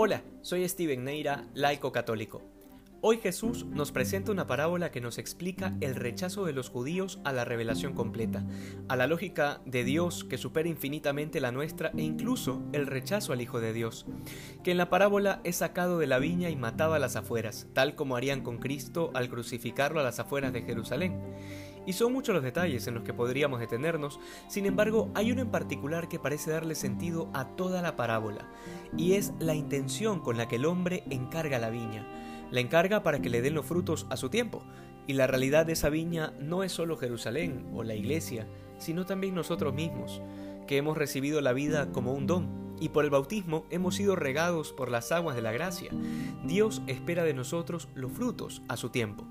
Hola, soy Steven Neira, laico católico. Hoy Jesús nos presenta una parábola que nos explica el rechazo de los judíos a la revelación completa, a la lógica de Dios que supera infinitamente la nuestra e incluso el rechazo al Hijo de Dios, que en la parábola es sacado de la viña y matado a las afueras, tal como harían con Cristo al crucificarlo a las afueras de Jerusalén. Y son muchos los detalles en los que podríamos detenernos, sin embargo hay uno en particular que parece darle sentido a toda la parábola, y es la intención con la que el hombre encarga la viña. La encarga para que le den los frutos a su tiempo, y la realidad de esa viña no es solo Jerusalén o la iglesia, sino también nosotros mismos, que hemos recibido la vida como un don, y por el bautismo hemos sido regados por las aguas de la gracia. Dios espera de nosotros los frutos a su tiempo.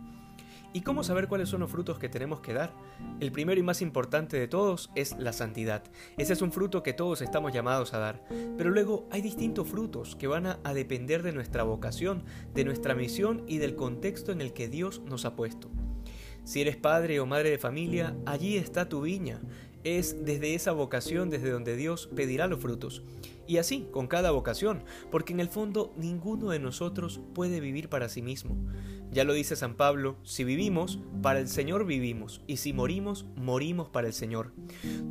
¿Y cómo saber cuáles son los frutos que tenemos que dar? El primero y más importante de todos es la santidad. Ese es un fruto que todos estamos llamados a dar. Pero luego hay distintos frutos que van a, depender de nuestra vocación, de nuestra misión y del contexto en el que Dios nos ha puesto. Si eres padre o madre de familia, allí está tu viña. Es desde esa vocación desde donde Dios pedirá los frutos. Y así, con cada vocación, porque en el fondo ninguno de nosotros puede vivir para sí mismo. Ya lo dice San Pablo, si vivimos, para el Señor vivimos, y si morimos, morimos para el Señor.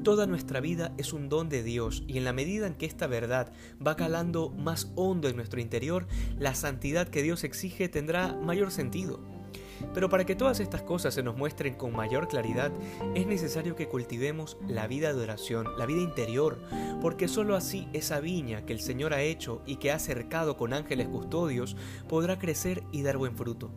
Toda nuestra vida es un don de Dios, y en la medida en que esta verdad va calando más hondo en nuestro interior, la santidad que Dios exige tendrá mayor sentido. Pero para que todas estas cosas se nos muestren con mayor claridad, es necesario que cultivemos la vida de oración, la vida interior, porque sólo así esa viña que el Señor ha hecho y que ha cercado con ángeles custodios podrá crecer y dar buen fruto.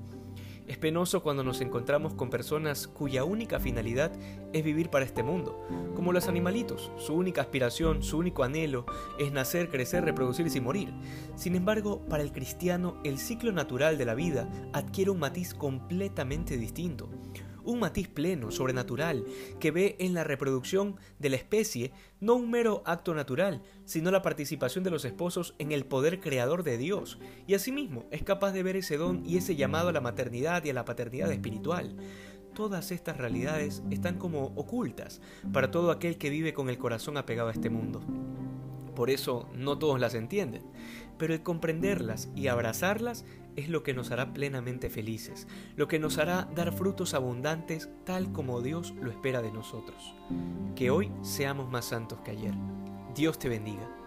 Es penoso cuando nos encontramos con personas cuya única finalidad es vivir para este mundo, como los animalitos. Su única aspiración, su único anhelo es nacer, crecer, reproducirse y morir. Sin embargo, para el cristiano, el ciclo natural de la vida adquiere un matiz completamente distinto un matiz pleno, sobrenatural, que ve en la reproducción de la especie no un mero acto natural, sino la participación de los esposos en el poder creador de Dios, y asimismo es capaz de ver ese don y ese llamado a la maternidad y a la paternidad espiritual. Todas estas realidades están como ocultas para todo aquel que vive con el corazón apegado a este mundo. Por eso no todos las entienden, pero el comprenderlas y abrazarlas es lo que nos hará plenamente felices, lo que nos hará dar frutos abundantes tal como Dios lo espera de nosotros. Que hoy seamos más santos que ayer. Dios te bendiga.